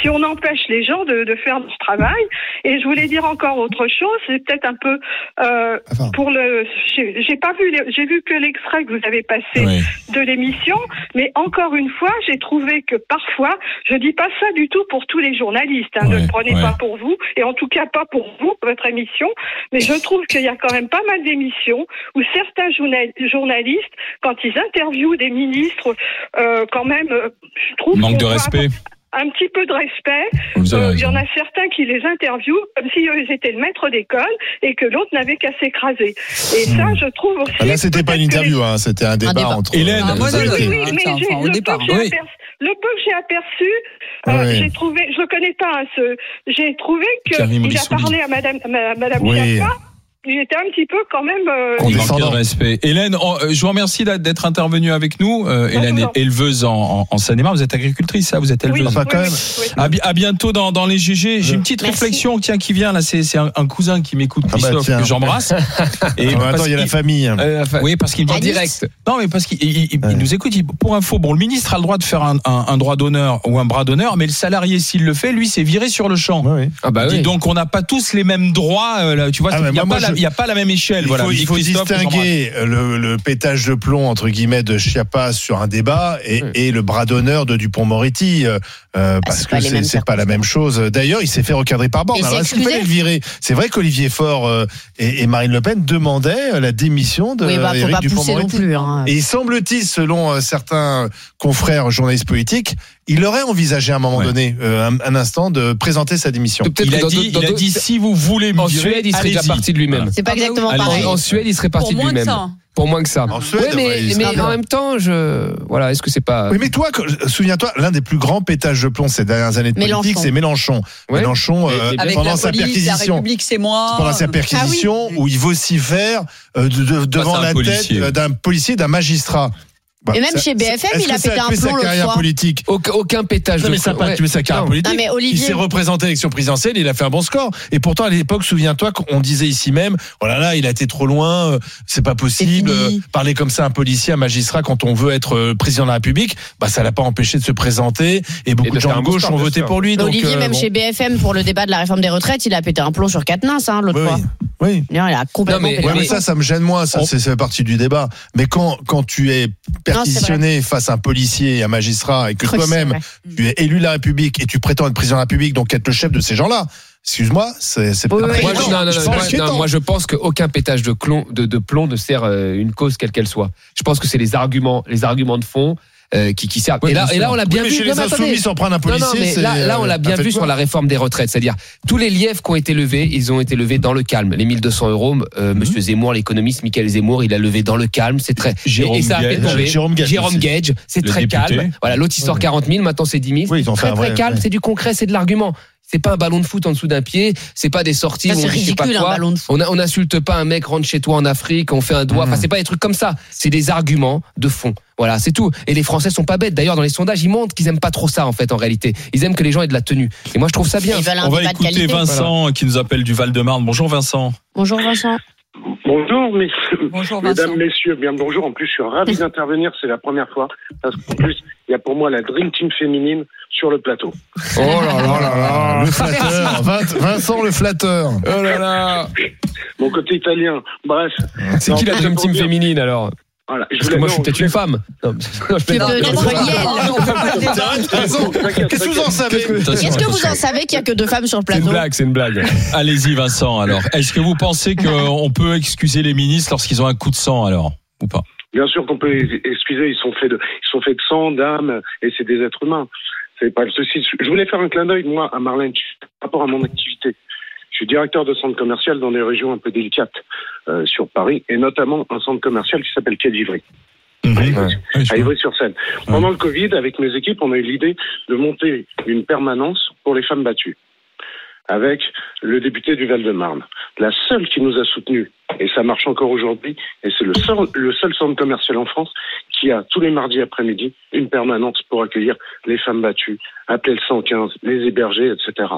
[SPEAKER 6] si on empêche les gens de, de faire leur travail. Et je voulais dire encore autre chose. C'est peut-être un peu euh,
[SPEAKER 5] Enfin.
[SPEAKER 6] pour le. J'ai pas vu. J'ai vu que l'extrait que vous avez passé
[SPEAKER 1] Oui.
[SPEAKER 6] de l'émission, mais encore une fois, j'ai trouvé que parfois, je dis pas ça du tout pour tous les journalistes, hein, ne le prenez
[SPEAKER 1] ouais.
[SPEAKER 6] pas pour vous, et en tout cas pas pour vous, votre émission, mais je trouve qu'il y a quand même pas mal d'émissions où certains journal- journalistes, quand ils interviewent des ministres, euh, quand même, euh, je trouve
[SPEAKER 1] Manque de respect.
[SPEAKER 6] un petit peu de respect. Euh, Il y en a certains qui les interviewent comme si eux, ils étaient le maître d'école et que l'autre n'avait qu'à s'écraser. Et ça, je trouve aussi.
[SPEAKER 5] Ah, Là, c'était pas une
[SPEAKER 6] les-
[SPEAKER 5] interview, hein, c'était un débat,
[SPEAKER 2] débat.
[SPEAKER 5] entre.
[SPEAKER 1] Hélène, Ah, moi.
[SPEAKER 6] Oui,
[SPEAKER 3] Ah,
[SPEAKER 6] mais
[SPEAKER 3] enfin, au
[SPEAKER 6] le, peu
[SPEAKER 3] départ,
[SPEAKER 6] que j'ai
[SPEAKER 5] Oui.
[SPEAKER 6] aperçu, le peu que j'ai aperçu, euh,
[SPEAKER 5] Oui.
[SPEAKER 6] j'ai trouvé, je le connais pas, hein, ce, j'ai trouvé qu'il a parlé à Madame, ma- Madame
[SPEAKER 5] Oui.
[SPEAKER 6] Il était un petit peu quand même. euh,
[SPEAKER 1] Il manquait de respect. Hélène, oh, euh, je vous remercie d'être intervenue avec nous. Euh, Hélène est éleveuse en, en, en Seine-et-Marne. Vous êtes agricultrice, ça Vous êtes
[SPEAKER 6] oui,
[SPEAKER 1] éleveuse
[SPEAKER 5] Enfin, quand
[SPEAKER 6] oui,
[SPEAKER 5] même.
[SPEAKER 6] oui.
[SPEAKER 1] À, bi- à bientôt dans, dans les GG. J'ai une petite
[SPEAKER 2] Merci.
[SPEAKER 1] réflexion tiens, qui vient là. C'est c'est un, un cousin qui m'écoute,
[SPEAKER 5] Ah bah,
[SPEAKER 1] Christophe, que j'embrasse. Et
[SPEAKER 5] Ah, attends, il y a la famille.
[SPEAKER 7] Euh, enfin,
[SPEAKER 1] Oui, parce qu'il me
[SPEAKER 7] en
[SPEAKER 1] dit
[SPEAKER 2] Anis.
[SPEAKER 7] direct.
[SPEAKER 1] Non, mais parce qu'il il- il-
[SPEAKER 5] Ouais.
[SPEAKER 1] il nous écoute. il- pour info, bon, le ministre a le droit de faire un, un, un droit d'honneur ou un bras d'honneur, mais le salarié, s'il le fait, lui, c'est viré sur le champ.
[SPEAKER 7] Ah bah oui.
[SPEAKER 1] donc, on n'a pas tous les mêmes droits. euh, là, tu vois,
[SPEAKER 5] Ah,
[SPEAKER 1] il n'y a pas la il y a pas la même échelle.
[SPEAKER 5] Il
[SPEAKER 1] voilà.
[SPEAKER 5] faut, il faut distinguer le, le pétage de plomb entre guillemets de Chiapas sur un débat et,
[SPEAKER 7] Oui.
[SPEAKER 5] et le bras d'honneur de Dupont-Moretti euh, euh, parce
[SPEAKER 2] c'est pas
[SPEAKER 5] que c'est pas la même chose. D'ailleurs, il s'est fait recadrer par Borne. Alors,
[SPEAKER 2] s'est
[SPEAKER 5] est-ce qu'il fallait le virer? C'est vrai qu'Olivier Faure euh, et, et Marine Le Pen demandaient la démission de
[SPEAKER 2] Oui, bah,
[SPEAKER 5] Éric
[SPEAKER 2] plus. hein.
[SPEAKER 5] Et il semble-t-il, selon euh, certains confrères journalistes politiques, il aurait envisagé à un moment
[SPEAKER 1] Ouais.
[SPEAKER 5] donné, euh, un, un instant, de présenter sa démission.
[SPEAKER 7] Peut-être
[SPEAKER 1] Il a
[SPEAKER 7] dans
[SPEAKER 1] dit,
[SPEAKER 7] d'autres- dans
[SPEAKER 1] il a
[SPEAKER 7] d'autres-
[SPEAKER 1] dit si vous voulez me
[SPEAKER 7] en
[SPEAKER 1] virer,
[SPEAKER 7] Suède, il serait déjà parti de lui-même.
[SPEAKER 2] C'est pas
[SPEAKER 3] Ah bah
[SPEAKER 2] exactement pareil.
[SPEAKER 7] En, en Suède, il serait parti
[SPEAKER 3] Pour
[SPEAKER 7] de lui-même. Pour moins que ça.
[SPEAKER 5] En Suède,
[SPEAKER 7] Ouais, mais,
[SPEAKER 5] ouais,
[SPEAKER 7] mais en même temps, je voilà, est-ce que c'est pas
[SPEAKER 5] Oui, mais toi, souviens-toi, l'un des plus grands pétages de plomb ces dernières années de politique,
[SPEAKER 2] Mélenchon.
[SPEAKER 5] c'est Mélenchon.
[SPEAKER 7] Ouais.
[SPEAKER 5] Mélenchon,
[SPEAKER 7] Et-
[SPEAKER 5] euh,
[SPEAKER 7] et bien
[SPEAKER 3] Avec
[SPEAKER 5] pendant
[SPEAKER 3] la
[SPEAKER 5] sa
[SPEAKER 3] police, la
[SPEAKER 5] perquisition.
[SPEAKER 3] République, c'est moi.
[SPEAKER 5] Pendant sa perquisition, où il vocifère euh, de- de- devant la
[SPEAKER 1] policier.
[SPEAKER 5] tête euh, d'un policier, d'un magistrat. Bah,
[SPEAKER 2] Et même
[SPEAKER 5] ça-
[SPEAKER 2] chez BFM, il a pété un plomb
[SPEAKER 5] sa
[SPEAKER 2] l'autre
[SPEAKER 5] carrière
[SPEAKER 2] fois.
[SPEAKER 5] politique.
[SPEAKER 7] aucun, aucun pétage
[SPEAKER 5] Non,
[SPEAKER 7] de
[SPEAKER 5] mais ça n'a pas
[SPEAKER 7] Ouais.
[SPEAKER 5] tué sa carrière
[SPEAKER 7] Non.
[SPEAKER 5] politique.
[SPEAKER 2] Non, mais
[SPEAKER 5] Il
[SPEAKER 2] Olivier-
[SPEAKER 5] s'est représenté à l'élection présidentielle, il a fait un bon score. Et pourtant, à l'époque, souviens-toi qu'on disait ici même, oh là là, il a été trop loin, euh, c'est pas possible. Euh, Parler comme ça à un policier, un magistrat, quand on veut être euh, président de la République, bah, ça l'a pas empêché de se présenter. Et beaucoup
[SPEAKER 7] de
[SPEAKER 5] de gens de gauche ont voté
[SPEAKER 7] sûr.
[SPEAKER 5] pour lui. Donc,
[SPEAKER 2] Olivier,
[SPEAKER 5] euh,
[SPEAKER 2] même
[SPEAKER 5] bon.
[SPEAKER 2] chez BFM, pour le débat de la réforme des retraites, il a pété un plomb sur Quatennens hein, l'autre
[SPEAKER 5] Oui,
[SPEAKER 2] fois.
[SPEAKER 5] oui.
[SPEAKER 2] Il a complètement
[SPEAKER 7] Non, mais-
[SPEAKER 5] Ouais, mais ça, ça me gêne moins. Ça, c'est partie du débat. Mais quand, quand tu es perquisitionné face à un policier et un magistrat et que toi-même, tu es élu de la République et tu prétends être président de la République, donc être le chef de ces gens-là, excuse-moi, c'est
[SPEAKER 2] Oui,
[SPEAKER 5] pas
[SPEAKER 2] oui,
[SPEAKER 7] Moi, je, non, non, non, moi, non, je pense qu'aucun pétage de, clon, de, de plomb ne sert euh, une cause quelle qu'elle soit. Je pense que c'est les arguments, les arguments de fond euh, qui, qui servent. Et là, et là, on l'a
[SPEAKER 5] Oui,
[SPEAKER 7] bien
[SPEAKER 5] mais
[SPEAKER 7] vu.
[SPEAKER 5] Chez
[SPEAKER 7] Non,
[SPEAKER 5] les
[SPEAKER 7] mais
[SPEAKER 5] insoumis, s'en prendre un
[SPEAKER 7] Non, non,
[SPEAKER 5] policier,
[SPEAKER 7] mais
[SPEAKER 5] c'est,
[SPEAKER 7] là, là, on l'a bien vu sur la réforme des retraites. C'est-à-dire, tous les lièvres qui ont été levés, ils ont été levés dans le calme. Les 1200 euros, euh, Monsieur Zemmour, l'économiste Michael Zemmour, il a levé dans le calme. C'est très.
[SPEAKER 1] Jérôme
[SPEAKER 7] et, ça a fait
[SPEAKER 1] Gage.
[SPEAKER 7] tomber.
[SPEAKER 5] Jérôme Gage
[SPEAKER 7] c'est très
[SPEAKER 1] député.
[SPEAKER 7] calme. Voilà, l'autre, il sort 40 000, maintenant c'est 10 000.
[SPEAKER 5] Oui, ils ont
[SPEAKER 7] très, très calme, c'est du concret, c'est de l'argument. C'est pas un ballon de foot en dessous d'un pied, c'est pas des sorties
[SPEAKER 2] Ça,
[SPEAKER 7] où
[SPEAKER 2] c'est
[SPEAKER 7] on sais pas
[SPEAKER 2] ridicule, un ballon de foot.
[SPEAKER 7] On n'insulte pas un mec rentre chez toi en Afrique, on fait un doigt. Enfin, c'est pas des trucs comme ça. C'est des arguments de fond. Voilà, c'est tout. Et les Français sont pas bêtes. D'ailleurs, dans les sondages, ils montrent qu'ils aiment pas trop ça en fait, en réalité. Ils aiment que les gens aient de la tenue. Et moi, je trouve ça bien.
[SPEAKER 2] Ils veulent un
[SPEAKER 1] On va écouter. Vincent qui nous appelle du Val-de-Marne. Bonjour Vincent.
[SPEAKER 2] Bonjour Vincent.
[SPEAKER 8] Bonjour, mes-
[SPEAKER 3] Bonjour Vincent.
[SPEAKER 8] mesdames, messieurs, bien bonjour. En plus, je suis ravi d'intervenir, c'est la première fois, parce qu'en plus, il y a pour moi la Dream Team féminine sur le plateau.
[SPEAKER 7] Oh là là là là.
[SPEAKER 5] Le flatteur, Vin- Vincent le flatteur.
[SPEAKER 7] Oh là là.
[SPEAKER 8] Mon côté italien, bref.
[SPEAKER 7] C'est qui la Dream Team féminine alors
[SPEAKER 8] Voilà, je
[SPEAKER 7] Parce que moi, je suis peut-être une femme.
[SPEAKER 5] Qu'est-ce que vous en savez
[SPEAKER 2] Est-ce que vous en savez qu'il n'y a que deux femmes sur le
[SPEAKER 7] C'est une
[SPEAKER 2] plateau
[SPEAKER 7] blague, c'est une blague.
[SPEAKER 1] Allez-y Vincent alors. Est-ce que vous pensez qu'on peut excuser les ministres lorsqu'ils ont un coup de sang alors Ou pas?
[SPEAKER 8] Bien sûr qu'on peut excuser, ils sont faits de, ils sont faits de sang, d'âme, et c'est des êtres humains. C'est pas le souci. Je voulais faire un clin d'œil, moi, à Marlène, par rapport à mon activité. Je suis directeur de centre commercial dans des régions un peu délicates euh, sur Paris, et notamment un centre commercial qui s'appelle Quai d'Ivry.
[SPEAKER 1] Mhm.
[SPEAKER 8] À. Ivry-sur-Seine. Pendant le Covid, avec mes équipes, on a eu l'idée de monter une permanence pour les femmes battues, avec le député du Val-de-Marne. La seule qui nous a soutenus, et ça marche encore aujourd'hui, et c'est le seul, le seul centre commercial en France qui a tous les mardis après-midi une permanence pour accueillir les femmes battues, appeler le 115, les héberger, etc.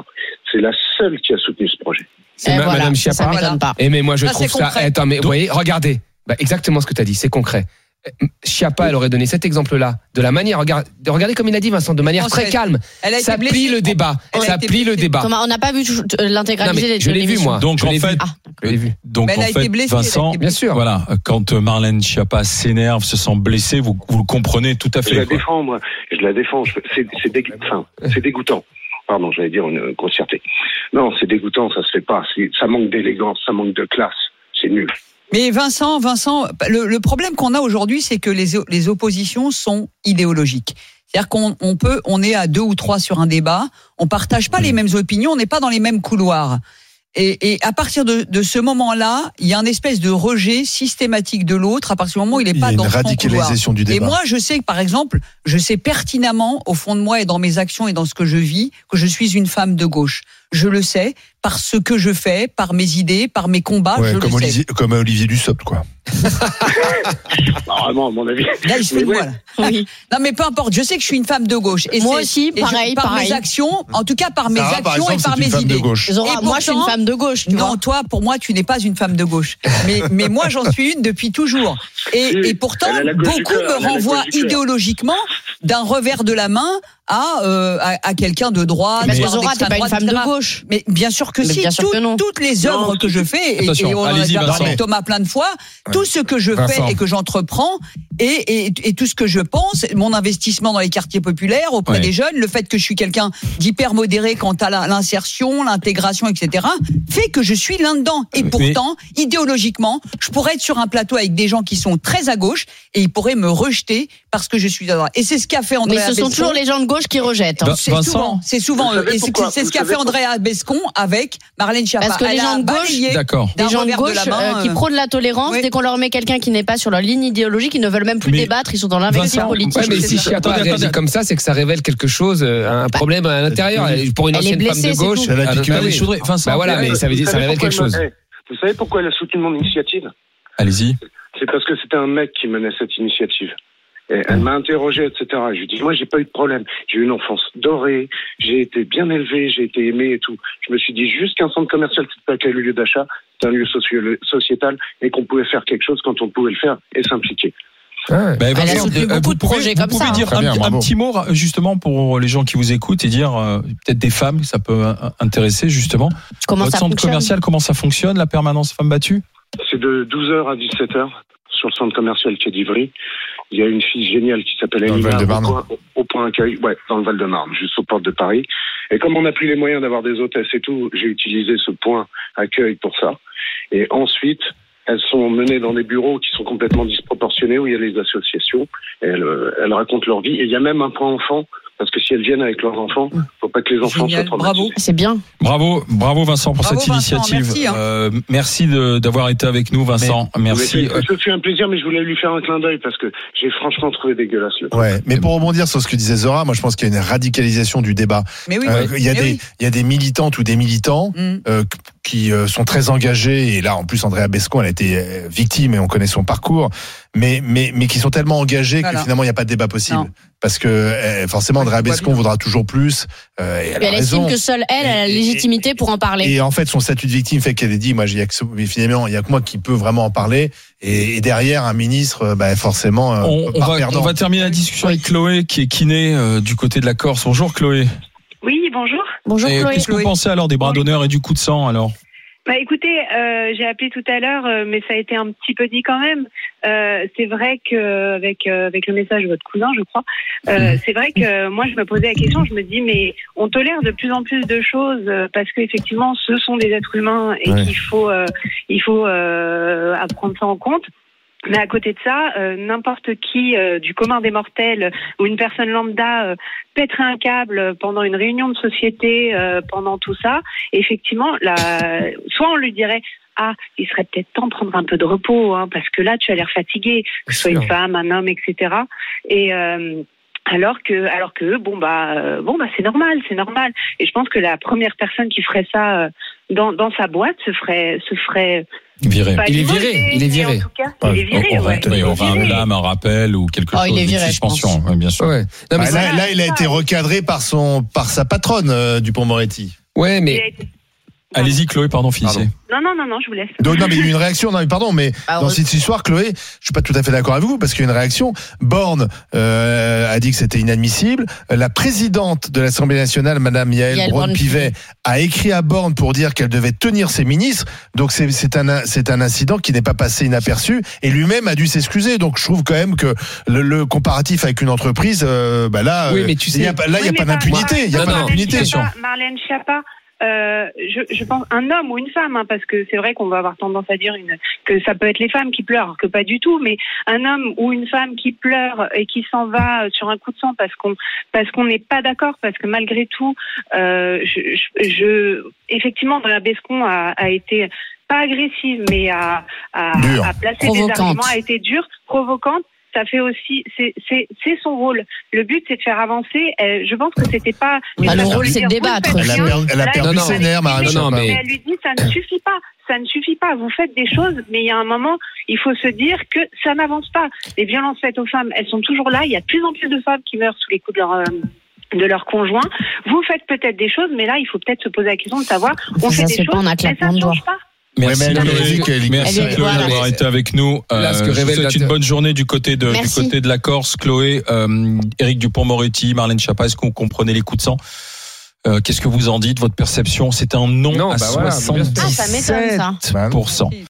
[SPEAKER 8] C'est la seule qui a soutenu ce projet.
[SPEAKER 7] C'est
[SPEAKER 2] Et
[SPEAKER 7] ma-
[SPEAKER 2] voilà,
[SPEAKER 7] Madame
[SPEAKER 2] ça, ça pas.
[SPEAKER 7] Eh mais moi je
[SPEAKER 3] Ça,
[SPEAKER 7] trouve ça.
[SPEAKER 3] concret.
[SPEAKER 7] Attends, mais vous voyez, regardez, Bah, exactement ce que tu as dit, c'est concret. Euh, Chiappa, elle aurait donné cet exemple-là de la manière. Regarde, regardez comme il a dit Vincent, de manière très calme.
[SPEAKER 3] Elle a
[SPEAKER 7] Ça plie
[SPEAKER 3] blessée.
[SPEAKER 7] le débat.
[SPEAKER 3] Elle a
[SPEAKER 7] Ça plie le débat.
[SPEAKER 2] Thomas, on n'a pas vu euh, l'intégralité
[SPEAKER 7] mais
[SPEAKER 2] des
[SPEAKER 7] je l'ai vu moi.
[SPEAKER 1] Donc
[SPEAKER 7] Je
[SPEAKER 1] en fait,
[SPEAKER 7] vu.
[SPEAKER 2] Ah,
[SPEAKER 7] Je l'ai vu.
[SPEAKER 1] donc en
[SPEAKER 3] a été
[SPEAKER 1] fait,
[SPEAKER 3] blessée,
[SPEAKER 1] Vincent,
[SPEAKER 7] Bien sûr.
[SPEAKER 1] voilà, quand Marlène Schiappa s'énerve, se sent blessée, vous, vous le comprenez tout à
[SPEAKER 8] Je la
[SPEAKER 1] fait. quoi.
[SPEAKER 8] défends, moi. Je la défends. C'est dég- enfin, dégoûtant. Pardon, j'allais dire une grossièreté. Non, c'est dégoûtant, ça se fait pas. Ça manque d'élégance, ça manque de classe. C'est nul.
[SPEAKER 3] Mais Vincent, Vincent, le, le problème qu'on a aujourd'hui, c'est que les, les oppositions sont idéologiques. C'est-à-dire qu'on on peut, on est à deux ou trois sur un débat, on partage pas les mêmes opinions, on n'est pas dans les mêmes couloirs. Et, et à partir de, de ce moment-là, il y a un espèce de rejet systématique de l'autre à partir du moment où il n'est
[SPEAKER 5] Il y
[SPEAKER 3] pas
[SPEAKER 5] a une
[SPEAKER 3] dans son couloir.
[SPEAKER 5] radicalisation du
[SPEAKER 3] Et
[SPEAKER 5] débat.
[SPEAKER 3] moi, je sais que, par exemple, je sais pertinemment, au fond de moi et dans mes actions et dans ce que je vis, que je suis une femme de gauche. Je le sais par ce que je fais, par mes idées, par mes combats,
[SPEAKER 5] Ouais,
[SPEAKER 3] je
[SPEAKER 5] comme,
[SPEAKER 3] le sais.
[SPEAKER 5] Olivier, comme Olivier Dussopt, quoi.
[SPEAKER 8] Vraiment, à mon avis.
[SPEAKER 3] Là, moi, là.
[SPEAKER 2] Oui.
[SPEAKER 3] Non, mais peu importe, je sais que je suis une femme de gauche. Et
[SPEAKER 2] Moi aussi,
[SPEAKER 3] et je-
[SPEAKER 2] pareil,
[SPEAKER 3] par
[SPEAKER 2] pareil.
[SPEAKER 3] mes actions, en tout cas par mes
[SPEAKER 5] Sarah, par
[SPEAKER 3] actions
[SPEAKER 5] exemple,
[SPEAKER 3] et par mes
[SPEAKER 5] femme de
[SPEAKER 3] idées.
[SPEAKER 5] gauche.
[SPEAKER 3] Et
[SPEAKER 2] moi, je suis une femme de gauche, tu
[SPEAKER 3] Non,
[SPEAKER 2] vois.
[SPEAKER 3] toi, pour moi, tu n'es pas une femme de gauche. Mais, mais moi, j'en suis une depuis toujours. Et, pourtant, beaucoup me renvoient idéologiquement d'un revers de la main à, euh, à, à quelqu'un de droite. Voire
[SPEAKER 2] Zora, t'es
[SPEAKER 3] d'extrême
[SPEAKER 2] pas une
[SPEAKER 3] droite,
[SPEAKER 2] femme de gauche.
[SPEAKER 3] Mais bien sûr que
[SPEAKER 2] Mais
[SPEAKER 3] si.
[SPEAKER 2] bien sûr
[SPEAKER 3] Tout-
[SPEAKER 2] que non.
[SPEAKER 3] Toutes les œuvres
[SPEAKER 8] Non,
[SPEAKER 3] que je fais, et, on en a déjà parlé Thomas plein de fois, tout ce que je
[SPEAKER 5] Vincent.
[SPEAKER 3] fais et que j'entreprends, et, et, et tout ce que je pense, mon investissement dans les quartiers populaires auprès
[SPEAKER 1] Ouais.
[SPEAKER 3] des jeunes, le fait que je suis quelqu'un d'hyper modéré quant à l'insertion, l'intégration, etc., fait que je suis là-dedans. Et
[SPEAKER 1] Mais-
[SPEAKER 3] pourtant, idéologiquement, je pourrais être sur un plateau avec des gens qui sont très à gauche et ils pourraient me rejeter parce que je suis à droite. Et c'est ce qu'a fait André
[SPEAKER 2] Mais ce sont toujours les gens de gauche qui rejettent. hein.
[SPEAKER 1] Bah,
[SPEAKER 3] c'est souvent, c'est souvent c'est ce qu'a fait Andrea Bescon avec Marlène Schiappa.
[SPEAKER 2] Parce que les gens de gauche-
[SPEAKER 1] D'accord.
[SPEAKER 2] Des gens de gauche
[SPEAKER 3] la main,
[SPEAKER 2] euh, qui
[SPEAKER 3] euh,
[SPEAKER 2] prônent la tolérance,
[SPEAKER 3] oui.
[SPEAKER 2] dès qu'on leur met quelqu'un qui n'est pas sur leur ligne idéologique, ils ne veulent même plus
[SPEAKER 1] Mais-
[SPEAKER 2] débattre, ils sont dans l'investissement politique.
[SPEAKER 7] Ouais, mais si
[SPEAKER 3] ça.
[SPEAKER 7] Chiappa
[SPEAKER 1] Attendez,
[SPEAKER 7] réagit comme ça, c'est que ça révèle quelque chose, euh, un problème à l'intérieur. Pour une ancienne femme de gauche.
[SPEAKER 5] Elle a dit que-
[SPEAKER 7] bah Bah voilà, mais ça veut dire, ça révèle quelque chose.
[SPEAKER 8] eh, Vous savez pourquoi elle a soutenu mon initiative?
[SPEAKER 1] Allez-y.
[SPEAKER 8] C'est parce que c'était un mec qui menait cette initiative. Et elle m'a interrogé, etc. Je lui ai dit, moi, j'ai pas eu de problème. J'ai eu une enfance dorée, j'ai été bien élevé, j'ai été aimé et tout. Je me suis dit, juste qu'un centre commercial, c'est pas qu'un lieu d'achat, c'est un lieu sociétal et qu'on pouvait faire quelque chose quand on pouvait le faire et s'impliquer.
[SPEAKER 1] Bah,
[SPEAKER 2] Elle a
[SPEAKER 1] Vincent,
[SPEAKER 2] soutenu
[SPEAKER 1] euh,
[SPEAKER 2] beaucoup
[SPEAKER 1] vous
[SPEAKER 2] de
[SPEAKER 1] pouvez-
[SPEAKER 2] projets
[SPEAKER 1] vous
[SPEAKER 2] comme
[SPEAKER 1] pouvez
[SPEAKER 2] ça,
[SPEAKER 1] dire
[SPEAKER 5] Très
[SPEAKER 1] un,
[SPEAKER 5] bien,
[SPEAKER 1] un
[SPEAKER 5] bravo.
[SPEAKER 1] petit mot justement pour les gens qui vous écoutent et dire euh, peut-être des femmes, ça peut euh, intéresser justement.
[SPEAKER 2] Comment
[SPEAKER 1] Votre
[SPEAKER 2] ça
[SPEAKER 1] centre commercial, comment ça fonctionne, la permanence femme battue?
[SPEAKER 8] C'est de 12h à 17h sur le centre commercial Quai d'Ivry. Il y a une fille géniale qui s'appelle
[SPEAKER 5] Val-de-Marne.
[SPEAKER 8] au, point- au point accueil, ouais, dans le Val-de-Marne, juste aux portes de Paris. Et comme on n'a plus les moyens d'avoir des hôtesses et tout, j'ai utilisé ce point accueil pour ça. Et ensuite, elles sont menées dans des bureaux qui sont complètement disproportionnés où il y a les associations. Elles, euh, elles racontent leur vie. Et il y a même un point enfant. Parce que si elles viennent avec leurs enfants, faut pas que les enfants
[SPEAKER 3] Génial,
[SPEAKER 8] soient
[SPEAKER 3] bravo.
[SPEAKER 8] traumatisés.
[SPEAKER 2] C'est bien.
[SPEAKER 1] Bravo, bravo Vincent pour
[SPEAKER 3] Bravo,
[SPEAKER 1] cette
[SPEAKER 3] Vincent,
[SPEAKER 1] initiative.
[SPEAKER 3] merci, hein.
[SPEAKER 1] Euh, merci de- d'avoir été avec nous, Vincent. Merci.
[SPEAKER 8] Mais Ce fut un plaisir, mais je voulais lui faire un clin d'œil parce que j'ai franchement trouvé dégueulasse le.
[SPEAKER 5] Ouais, mais pour rebondir sur ce que disait Zora, moi je pense qu'il y a une radicalisation du débat.
[SPEAKER 3] Mais oui,
[SPEAKER 5] Euh, Il y a
[SPEAKER 3] Mais
[SPEAKER 5] des,
[SPEAKER 3] oui.
[SPEAKER 5] il y a des militantes ou des militants
[SPEAKER 3] Mm.
[SPEAKER 5] euh, qui euh, sont très engagés et là en plus Andrea Bescon elle a été euh, victime et on connaît son parcours mais mais mais qui sont tellement engagés
[SPEAKER 3] Voilà.
[SPEAKER 5] que finalement il n'y a pas de débat possible
[SPEAKER 3] Non.
[SPEAKER 5] parce que euh, forcément Andrea Bescon
[SPEAKER 3] bien.
[SPEAKER 5] voudra toujours plus euh, et elle,
[SPEAKER 2] elle estime que seule elle, elle a la
[SPEAKER 5] Et- et-
[SPEAKER 2] légitimité pour en parler.
[SPEAKER 5] Et en fait, son statut de victime fait qu'elle ait dit, moi, j'ai y a que finalement, il y a que moi qui peut vraiment en parler. Et, et derrière, un ministre, bah, forcément,
[SPEAKER 1] On, va,
[SPEAKER 5] perdant.
[SPEAKER 1] on va terminer la discussion avec Chloé qui est kiné euh, du côté de la Corse. Bonjour Chloé.
[SPEAKER 9] Oui, bonjour.
[SPEAKER 2] Bonjour
[SPEAKER 1] Et
[SPEAKER 2] Chloé.
[SPEAKER 1] Qu'est-ce que vous pensez alors des bras d'honneur et du coup de sang alors
[SPEAKER 9] Bah écoutez, euh, j'ai appelé tout à l'heure, euh, mais ça a été un petit peu dit quand même. Euh, c'est vrai que avec euh, avec le message de votre cousin, je crois, euh, c'est vrai que moi je me posais la question, je me dis mais on tolère de plus en plus de choses euh, parce qu'effectivement ce sont des êtres humains et
[SPEAKER 5] Ouais.
[SPEAKER 9] qu'il faut euh, il faut euh, à prendre ça en compte. Mais à côté de ça, euh, n'importe qui euh, du commun des mortels ou une personne lambda euh, pèterait un câble pendant une réunion de société, euh, pendant tout ça. Et effectivement, la... soit on lui dirait ah, il serait peut-être temps de prendre un peu de repos, hein, parce que là, tu as l'air fatigué, que ce soit une femme, un homme, etc. Et euh, alors que, alors que, bon bah, euh, bon bah, c'est normal, c'est normal. Et je pense que la première personne qui ferait ça euh, dans, dans sa boîte se ferait, se ferait.
[SPEAKER 1] Viré.
[SPEAKER 7] Il est viré, il est viré.
[SPEAKER 9] En tout cas, il est viré.
[SPEAKER 1] on,
[SPEAKER 9] ouais.
[SPEAKER 1] on,
[SPEAKER 9] Il est
[SPEAKER 1] aura un
[SPEAKER 9] viré.
[SPEAKER 1] blâme, un rappel ou quelque
[SPEAKER 2] Oh,
[SPEAKER 1] chose.
[SPEAKER 2] il est viré,
[SPEAKER 1] suspension, ouais, bien sûr.
[SPEAKER 7] Ouais. Non, mais
[SPEAKER 5] Bah,
[SPEAKER 7] c'est-
[SPEAKER 5] là, là, il a été recadré par son, par sa patronne euh, Dupont Moretti.
[SPEAKER 7] ouais,
[SPEAKER 9] Il
[SPEAKER 7] mais
[SPEAKER 9] a été-
[SPEAKER 1] Allez-y Chloé, pardon, finissez.
[SPEAKER 9] Non, non, non, non, je vous laisse.
[SPEAKER 5] Donc non, mais il y a eu une réaction. Non, mais pardon, mais
[SPEAKER 2] Ah,
[SPEAKER 5] dans cette histoire, Chloé, je suis pas tout à fait d'accord avec vous parce qu'il y a une réaction. Borne euh, a dit que c'était inadmissible. Euh, La présidente de l'Assemblée nationale, Madame Yael, Braun-Pivet, a écrit à Borne pour dire qu'elle devait tenir ses ministres. Donc c'est c'est un c'est un incident qui n'est pas passé inaperçu et lui-même a dû s'excuser. Donc je trouve quand même que le, le comparatif avec une entreprise, euh, bah là,
[SPEAKER 7] Oui,
[SPEAKER 5] euh,
[SPEAKER 7] mais tu
[SPEAKER 5] il y a
[SPEAKER 7] sais-
[SPEAKER 5] pas- là il y a pas d'impunité. Il y a pas d'impunité.
[SPEAKER 9] Marlène Schiappa, euh, je, je pense un homme ou une femme, hein, parce que c'est vrai qu'on va avoir tendance à dire une, que ça peut être les femmes qui pleurent, que pas du tout, mais un homme ou une femme qui pleure et qui s'en va sur un coup de sang parce qu'on parce qu'on n'est pas d'accord, parce que malgré tout, euh, je, je, je- effectivement, Andrea Bescon a, a été pas agressive, mais a, a,
[SPEAKER 5] Dure.
[SPEAKER 9] a placé des
[SPEAKER 2] Provocante.
[SPEAKER 9] arguments, a été dure, provocante. Ça fait aussi, c'est son rôle. Le but, c'est de faire avancer. Euh, je pense que c'était pas.
[SPEAKER 2] Le
[SPEAKER 9] façon
[SPEAKER 2] rôle,
[SPEAKER 9] de
[SPEAKER 2] c'est de débattre.
[SPEAKER 5] Elle a perdu, elle a perdu ses nerfs,
[SPEAKER 7] Non, mais-
[SPEAKER 9] elle lui dit ça ne suffit pas, ça ne suffit pas. Vous faites des choses, mais il y a un moment, il faut se dire que ça n'avance pas. Les violences faites aux femmes, elles sont toujours là. Il y a de plus en plus de femmes qui meurent sous les coups de leur euh, de leur conjoint. Vous faites peut-être des choses, mais là, il faut peut-être se poser la question de savoir, on
[SPEAKER 2] Ça
[SPEAKER 9] fait des
[SPEAKER 2] pas
[SPEAKER 9] choses, mais ça ne change pas.
[SPEAKER 1] Merci,
[SPEAKER 5] Ouais, mais elle
[SPEAKER 1] Merci Chloé d'avoir été avec nous.
[SPEAKER 7] Là, ce que
[SPEAKER 1] je vous
[SPEAKER 7] révèle
[SPEAKER 1] souhaite
[SPEAKER 7] la-
[SPEAKER 1] une bonne journée du côté de, du côté de la Corse. Chloé, euh, Éric Dupont-Moretti, Marlène Schiappa, est-ce que vous comprenez les coups de sang? Euh, Qu'est-ce que vous en dites? Votre perception C'est un non,
[SPEAKER 7] Non,
[SPEAKER 1] à
[SPEAKER 7] bah voilà, bien sûr.
[SPEAKER 1] 77%.
[SPEAKER 2] Ah, ça m'étonne, ça.
[SPEAKER 5] Bah,